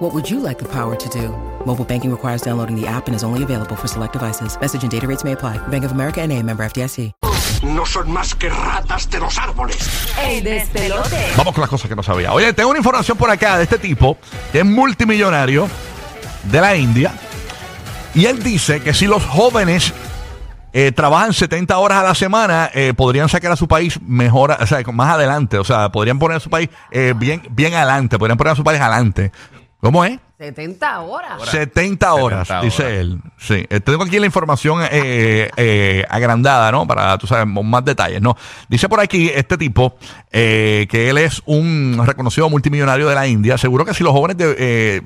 What would you like the power to do? Mobile banking requires downloading the app and is only available for select devices. Message and data rates may apply. Bank of America and a member FDIC. No son más que ratas de los árboles. ¡Ey, despelote! Vamos con las cosas que no sabía. Oye, tengo una información por acá de este tipo que es multimillonario de la India. Y él dice que si los jóvenes eh, trabajan 70 horas a la semana, eh, podrían sacar a su país mejor, o sea, más adelante. O sea, podrían poner a su país eh, bien, bien adelante, podrían poner a su país adelante. ¿Cómo es? 70 horas. 70 horas, 70 dice horas. él. Sí, Eh, tengo aquí la información eh, eh, agrandada, ¿no? Para, tú sabes, más detalles, ¿no? Dice por aquí este tipo eh, que él es un reconocido multimillonario de la India. Seguro que si los jóvenes de- eh,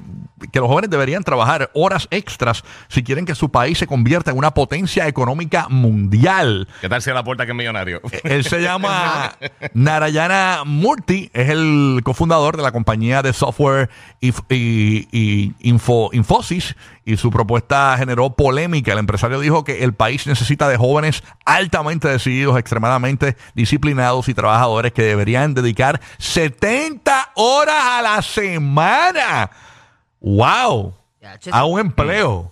que los jóvenes deberían trabajar horas extras si quieren que su país se convierta en una potencia económica mundial. ¿Qué tal si a la puerta que es millonario? Él se llama Narayana Murthy, es el cofundador de la compañía de software y, y- y Info, Infosys y su propuesta generó polémica. El empresario dijo que el país necesita de jóvenes altamente decididos, extremadamente disciplinados y trabajadores que deberían dedicar 70 horas a la semana. ¡Wow! A un empleo.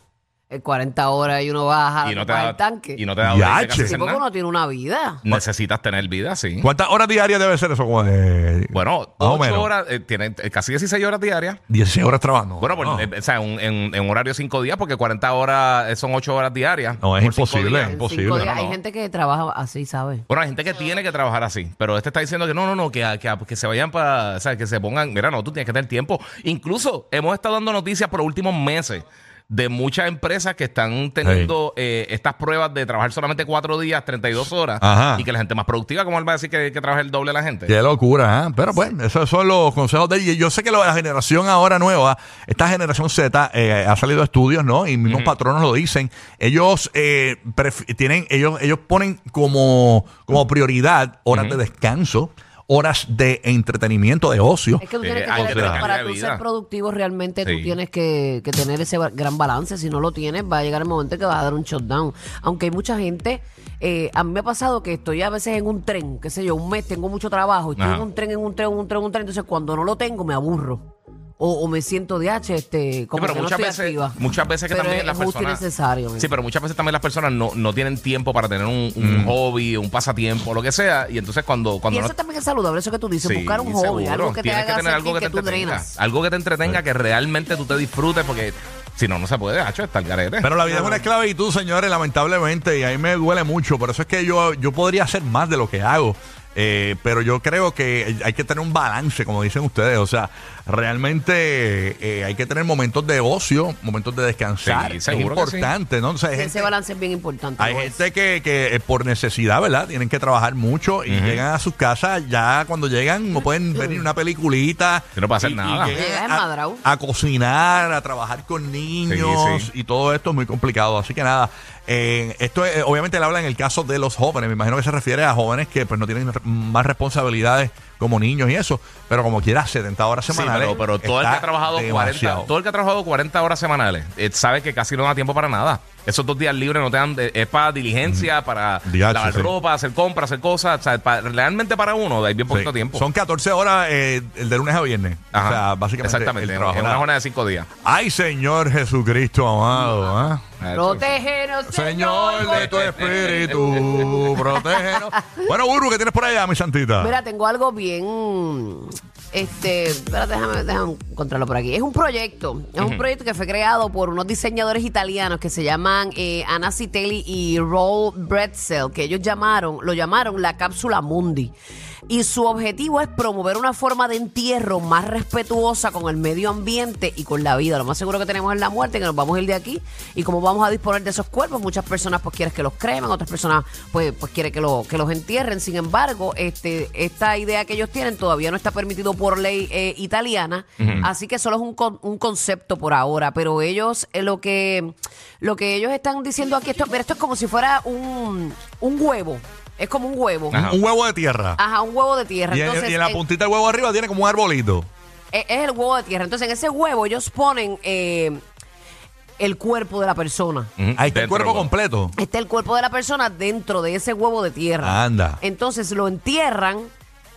En 40 horas y uno baja y no te al da tanque. y no te da Ya, break de casi che. Sí, hacer porque nada. uno tiene una vida. Necesitas tener vida, sí. ¿Cuántas horas diarias debe ser eso? Como de- Bueno, o 8 menos. horas, eh, tiene eh, casi 16 horas diarias. 16 horas trabajando. Bueno, pues, No. eh, o sea, un- en, en horario 5 días, porque 40 horas eh, son 8 horas diarias. No, es Por cinco imposible. días. En imposible, cinco días no, Hay gente que trabaja así, ¿sabes? Bueno, hay gente que tiene que trabajar así, pero este está diciendo que no, no, no, que, que, que se vayan para, o sea, que se pongan, mira, no, tú tienes que tener tiempo. Incluso hemos estado dando noticias por los últimos meses de muchas empresas que están teniendo eh, estas pruebas de trabajar solamente cuatro días, 32 horas, Ajá. y que la gente más productiva, ¿cómo él va a decir que, que trabaja el doble de la gente? Qué locura, ¿eh? Pero pues, esos son los consejos de él. Y yo sé que lo- la generación ahora nueva, esta generación Z, eh, ha salido estudios, ¿no? Y mismos patronos lo dicen. Ellos eh, tienen, ellos, ellos ponen como, como prioridad horas de descanso, horas de entretenimiento, de ocio. Es que tú tienes que tener, para tú vida. ser productivo realmente, Sí. tú tienes que, que tener ese ba- gran balance. Si no lo tienes, va a llegar el momento que vas a dar un shutdown. Aunque hay mucha gente, eh, a mí me ha pasado que estoy a veces en un tren, qué sé yo, un mes, tengo mucho trabajo, y estoy Ajá. en un tren, en un tren, en un tren, en un tren. Entonces, cuando no lo tengo, me aburro. O, o me siento de H, este, como Sí, pero que no muchas estoy veces, activa. muchas veces que Pero también es las justo y personas. necesario. Sí, pero muchas veces también las personas no, no tienen tiempo para tener un, un hobby, un pasatiempo, lo que sea. Y entonces cuando, y cuando eso no. también es saludable, eso que tú dices, Sí, buscar un hobby, seguro. algo que te Tienes haga tener algo que que, te entretenga. Algo que te entretenga, que realmente tú te disfrutes, porque si no, no se puede, hacho, está el garete. Pero la vida es una esclavitud, señores, lamentablemente, y a mí me duele mucho. Por eso es que yo, yo podría hacer más de lo que hago. Eh, pero yo creo que hay que tener un balance, como dicen ustedes. O sea, realmente eh, hay que tener momentos de ocio, momentos de descansar. Sí, es seguro que sí. importante, ¿no? O sea, hay Ese balance es bien importante. hay gente que, que, eh, por necesidad, ¿verdad? Tienen que trabajar mucho y llegan a sus casas, ya cuando llegan no pueden ver ni una peliculita. No y- y nada. a, cocinar, a trabajar con niños Sí, sí. y todo esto es muy complicado. Así que nada, eh, esto es, obviamente él habla en el caso de los jóvenes. Me imagino que se refiere a jóvenes que pues no tienen más responsabilidades como niños y eso. Pero como quiera, 70 horas Sí, semanales. pero, pero todo el que ha trabajado 40, demasiado. todo el que ha trabajado 40 horas semanales, eh, sabe que casi no da tiempo para nada. Esos dos días libres no te dan, eh, es para diligencia, para Diache, lavar sí. ropa, hacer compras, hacer cosas. O sea, pa- realmente para uno hay bien poquito Sí. tiempo. Son 14 horas eh, el de lunes a viernes. Ajá. O sea, básicamente Exactamente, el en trabajo. una Nada. jornada de cinco días. Ay, Señor Jesucristo amado. ¿ah? Protégenos, Señor de tu espíritu, protégenos. Bueno, Uru, ¿qué tienes por allá, mi santita? Mira, tengo algo bien. Este, espérate, déjame, déjame encontrarlo por aquí. Es un proyecto. Es un proyecto que fue creado por unos diseñadores italianos que se llaman eh, Anna Citelli y Roll Bretzel, que ellos llamaron, lo llamaron la cápsula Mundi. Y su objetivo es promover una forma de entierro más respetuosa con el medio ambiente y con la vida. Lo más seguro que tenemos es la muerte, que nos vamos a ir de aquí. Y como vamos a disponer de esos cuerpos, muchas personas pues quieren que los cremen, otras personas pues, pues quieren que, lo, que los entierren. Sin embargo, este, esta idea que ellos tienen todavía no está permitido por ley eh, italiana. Así que solo es un, con- un concepto por ahora. Pero ellos, eh, lo que lo que ellos están diciendo aquí, esto, mira, esto es como si fuera un, un huevo. Es como un huevo. Ajá. Un huevo de tierra. Ajá, un huevo de tierra. Y, en- Entonces, y en la en- puntita del huevo arriba tiene como un arbolito. es, es el huevo de tierra. Entonces, en ese huevo ellos ponen eh, el cuerpo de la persona. Ahí está el dentro cuerpo del huevo. completo. Está el cuerpo de la persona dentro de ese huevo de tierra. Anda. Entonces lo entierran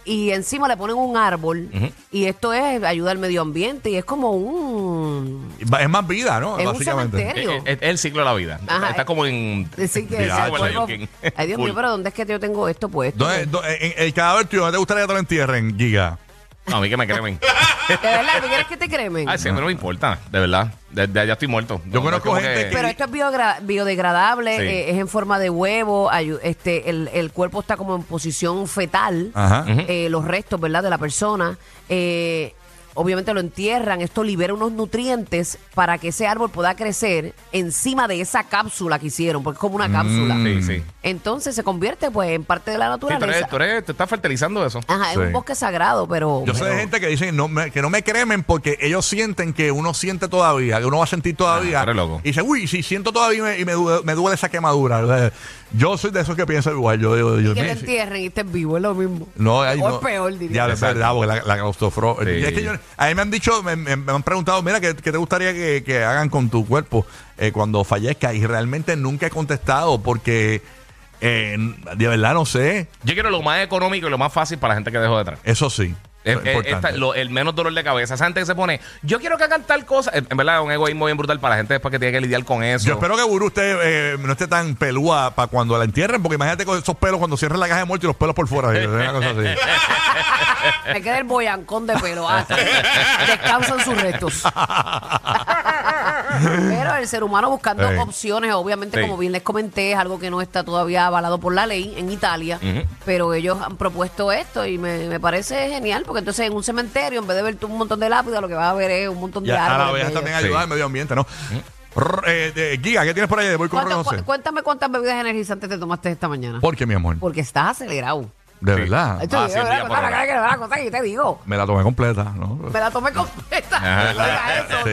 y encima le ponen un árbol. Ujú. Y esto es ayuda al medio ambiente y es como un. Es más vida, ¿no? Es un Básicamente. cementerio. Es, es- es el ciclo de la vida. Ajá, Está eh, como en. Decir que Ya, ese como el cuerpo- Lion King. Ay, Dios Full. mío, pero ¿dónde es que yo tengo esto puesto? ¿Dónde- dó- en- el cadáver tuyo, ¿dónde te gustaría que te lo entierren, Giga? No, a mí que me cremen. ¿De verdad? ¿Tú quieres que te cremen? Ay, sí, a mí no me importa, de verdad. De, de allá estoy muerto. Yo No, conozco gente Pero esto es biogra- biodegradable, Sí. eh, es en forma de huevo, ayu- este, el, el cuerpo está como en posición fetal, Ajá. eh, los restos, ¿verdad?, de la persona. eh, obviamente lo entierran, esto libera unos nutrientes para que ese árbol pueda crecer encima de esa cápsula que hicieron, porque es como una cápsula. Sí, sí. Entonces se convierte pues en parte de la Sí, tú, naturaleza. eres, tú, eres- estás fertilizando eso. Ajá, es Sí. un bosque sagrado, pero... Yo sé de gente que dice no me- que no me cremen porque ellos sienten que uno siente todavía, que uno va a sentir todavía. Ah, eres loco. Y dice, uy, si siento todavía y me, y me duele, me duele esa quemadura. Yo soy de esos que piensan igual. Yo digo, Dios que te entierren y estés vivo, es lo mismo. No, o no. es peor, diría. Ya, es verdad, porque la, la claustrofro- Sí. Y es que yo- a mí me han dicho, me, me- me han preguntado, mira, ¿qué, qué te gustaría que, que hagan con tu cuerpo eh, cuando fallezca? Y realmente nunca he contestado porque, eh, de verdad, no sé. Yo quiero lo más económico y lo más fácil para la gente que dejó detrás. Eso sí. Es- es esta- lo- el menos dolor de cabeza. Esa gente que se pone, yo quiero que hagan tal cosa. En en verdad, es un egoísmo bien brutal para la gente después que tiene que lidiar con eso. Yo espero que Buru usted eh, no esté tan pelúa para cuando la entierren, porque imagínate con esos pelos cuando cierren la caja de muerte y los pelos por fuera. eh, una cosa así. Me queda el boyancón de pelo. Ah, descansan sus restos. Pero el ser humano buscando Sí. opciones, obviamente, Sí. como bien les comenté, es algo que no está todavía avalado por la ley en Italia. Ujú. Pero ellos han propuesto esto y me, me parece genial, porque entonces en un cementerio, en vez de ver tú un montón de lápidas, lo que vas a ver es un montón de Ya, a la árboles. bellos. también Sí. ayudar al medio ambiente, ¿no? Rr, eh, de- Giga, ¿qué tienes por ahí? Voy con ¿Cuánto- José. cu- cuéntame cuántas bebidas energizantes te tomaste esta mañana. ¿Por qué, mi amor? Porque estás acelerado. De Sí. verdad. Esto, Ah, yo, sí, un día la por que te digo. Me la tomé completa, ¿no? Me la tomé completa. No eso, no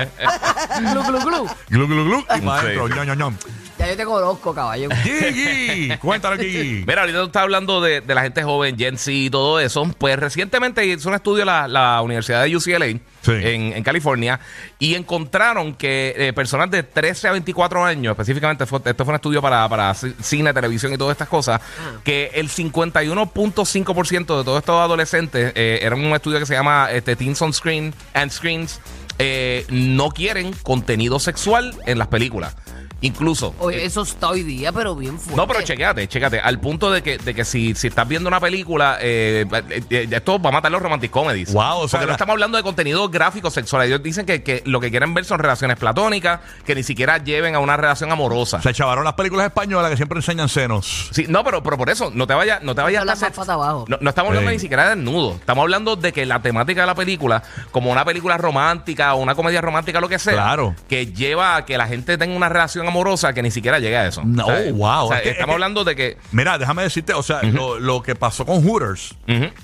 eso. Glu, glu, glu. Glu, glu, glu. Y para Sí. adentro. Ya yo te conozco, caballo. Gigi, cuéntalo, Gigi. Mira, ahorita tú estás hablando de, de la gente joven, Gen Z y todo eso. Pues recientemente hizo un estudio la, la Universidad de UCLA Sí. en, en California y encontraron que eh, personas de 13 a 24 años, específicamente, fue- esto fue un estudio para, para ci- cine, televisión y todas estas cosas, que el 51.5% de todos estos adolescentes, eh, era un estudio que se llama este, Teens on Screen and Screens, eh, no quieren contenido sexual en las películas. Incluso. Oye, eso está hoy día, pero bien fuerte. No, pero chequéate, chequéate. Al punto de que, de que si, si estás viendo una película, eh, eh, eh, esto va a matar los romantic comedies. Wow, o sea, Porque no estamos hablando de contenido gráfico sexual. Ellos dicen que, que lo que quieren ver son relaciones platónicas, que ni siquiera lleven a una relación amorosa. Se chavaron las películas españolas que siempre enseñan senos. Sí, no, pero, pero por eso, no te vayas no te vayas más patas abajo. no, no estamos hablando Sí. ni siquiera de desnudo. Estamos hablando de que la temática de la película, como una película romántica o una comedia romántica, lo que sea, Claro. que lleva a que la gente tenga una relación amorosa que ni siquiera llega a eso. No, wow. O sea, Es que- estamos hablando de que Mira, déjame decirte, o sea, lo, lo que pasó con Hooters,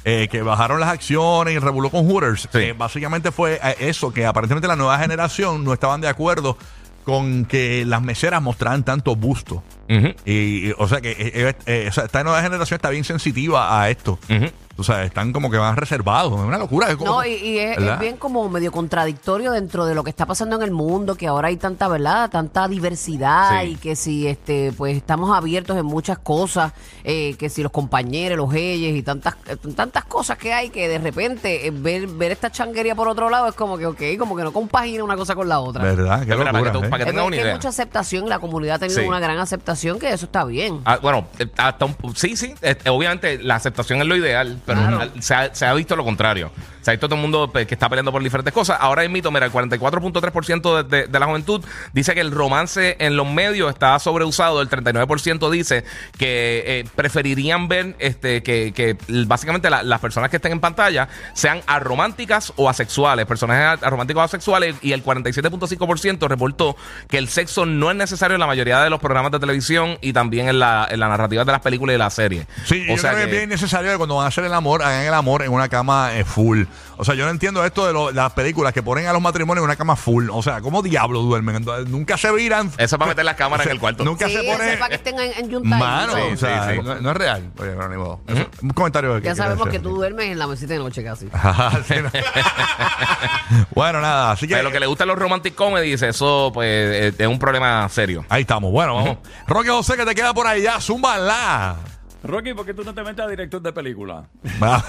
eh, que bajaron las acciones y revoló con Hooters, Sí. eh, básicamente fue eh, eso, que aparentemente la nueva generación no estaban de acuerdo con que las meseras mostraran tanto busto. Y, y, o sea que eh, eh, eh, esta nueva generación está bien sensitiva a esto. Ujú. O sea, están como que más reservados. Es una locura. es como- No, y, y es, bien como medio contradictorio dentro de lo que está pasando en el mundo, que ahora hay tanta, ¿verdad? Tanta diversidad Sí. y que si este pues estamos abiertos en muchas cosas, eh, que si los compañeros, los ellos y tantas eh, tantas cosas que hay que de repente eh, ver, ver esta changuería por otro lado es como que, ok, como que no compagina una cosa con la otra. ¿Verdad? Qué para que tú- ¿eh? para que Es tengas que una hay mucha aceptación, la comunidad ha tenido Sí. una gran aceptación, que eso está bien. Ah, bueno, eh, hasta un, sí, sí. obviamente la aceptación es lo ideal, pero Claro. se, ha, se ha visto lo contrario. Se ha visto todo el mundo pues, que está peleando por diferentes cosas. Ahora mito, mira, el 44.3% de, de, de la juventud dice que el romance en los medios está sobreusado. El 39% dice que eh, preferirían ver este que, que básicamente la- las personas que estén en pantalla sean arománticas o asexuales, personajes arománticos o asexuales. Y el 47.5% reportó que el sexo no es necesario en la mayoría de los programas de televisión y también en la, en la narrativa de las películas y las series. Sí, yo creo que es bien necesario que cuando van a hacer el amor, hagan el amor en una cama eh, full. O sea, yo no entiendo esto de lo- las películas que ponen a los matrimonios en una cama full. O sea, ¿cómo diablo duermen? Entonces, nunca se viran. Eso es para meter las cámaras en el cuarto. Nunca Sí, se pone. es para que estén en, en yuntadito. Mano, Sí, o sea, sí, sí. No, no es real. Oye, pero ni modo. Eso- Un comentario de Ya sabemos que tú duermes en la mesita de noche casi. Sí, no. bueno, nada, así que. Pero lo que le gustan los romantic comedies, eso pues eh, es un problema serio. Ahí estamos, bueno, vamos. Roque José, que te queda por allá, zúmbala. Rocky, ¿por qué tú no te metes a director de película? a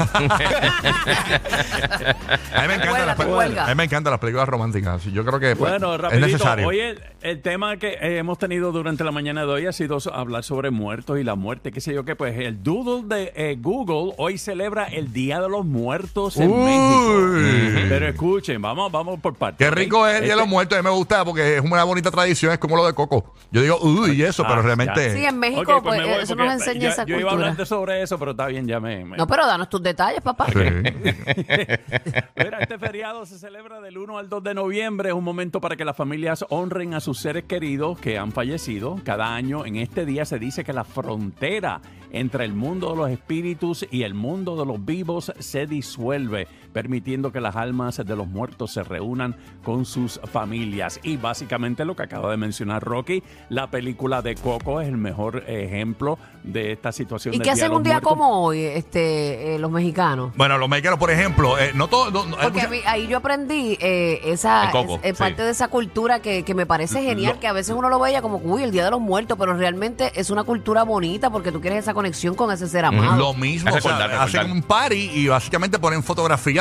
mí me encantan las, te pe- a mí me encantan las películas románticas. Yo creo que pues, Bueno, es rapidito. necesario. Hoy el, el tema que eh, hemos tenido durante la mañana de hoy ha sido so- hablar sobre muertos y la muerte, qué sé yo qué. Pues el doodle de eh, Google hoy celebra el Día de los Muertos en Uy. México. Pero escuchen, vamos, vamos por partes. Qué ¿ok? rico es el Día de Este- los Muertos. A mí me gusta porque es una bonita tradición. Es como lo de Coco. Yo digo, uy, y eso, Ah, pero ya. realmente. Sí, en México, Ok, pues, me voy eso porque nos enseña esa yo iba a cultura. hablar de sobre eso, pero está bien, ya me... me- No, pero danos tus detalles, papá. Sí. Mira, este feriado se celebra del 1 al 2 de noviembre. Es un momento para que las familias honren a sus seres queridos que han fallecido. Cada año en este día se dice que la frontera entre el mundo de los espíritus y el mundo de los vivos se disuelve, permitiendo que las almas de los muertos se reúnan con sus familias. Y básicamente lo que acaba de mencionar Rocky, la película de Coco es el mejor ejemplo de esta situación. ¿Y qué hacen un día Muertos. como hoy este, eh, los mexicanos? Bueno, los mexicanos, por ejemplo, eh, no todo. no- hay Porque mucha- a mí- ahí yo aprendí eh, esa En Coco, es- es sí. parte de esa cultura que, que me parece genial, Lo- que a veces uno lo veía como, uy, el Día de los Muertos, pero realmente es una cultura bonita porque tú quieres esa conexión con ese ser amado. Lo mismo, o sea, hacen un party y básicamente ponen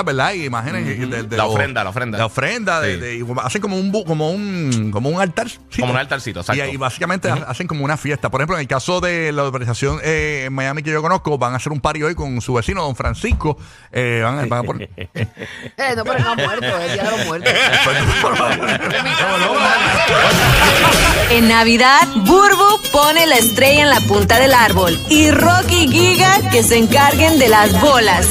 ¿verdad? Y imágenes de, de La los- ofrenda, la ofrenda. La ofrenda, de- Sí. de- y hacen como un como un como un altar. Como un altarcito, exacto. Y básicamente hacen como una fiesta. Por ejemplo, en el caso de la organización eh, en Miami que yo conozco, van a hacer un party hoy con su vecino, don Francisco. Eh, van, a- van a poner. Eh, no, pero no ha muerto, es el Día de los Muertos. En Navidad, Burbu pone la estrella en la punta del árbol y Rocky Giga que se encarguen de las bolas.